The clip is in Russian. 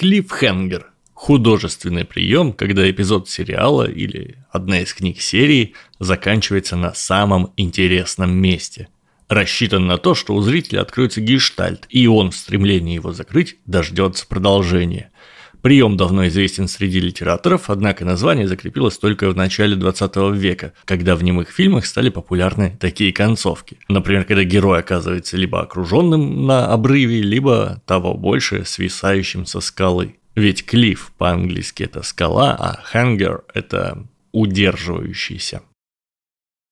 Клиффхенгер – художественный прием, когда эпизод сериала или одна из книг серии заканчивается на самом интересном месте. Рассчитан на то, что у зрителя откроется гештальт, и он в стремлении его закрыть дождется продолжения. Прием давно известен среди литераторов, однако название закрепилось только в начале 20 века, когда в немых фильмах стали популярны такие концовки. Например, когда герой оказывается либо окруженным на обрыве, либо того больше свисающим со скалы. Ведь клифф по-английски это скала, а хангер это удерживающийся.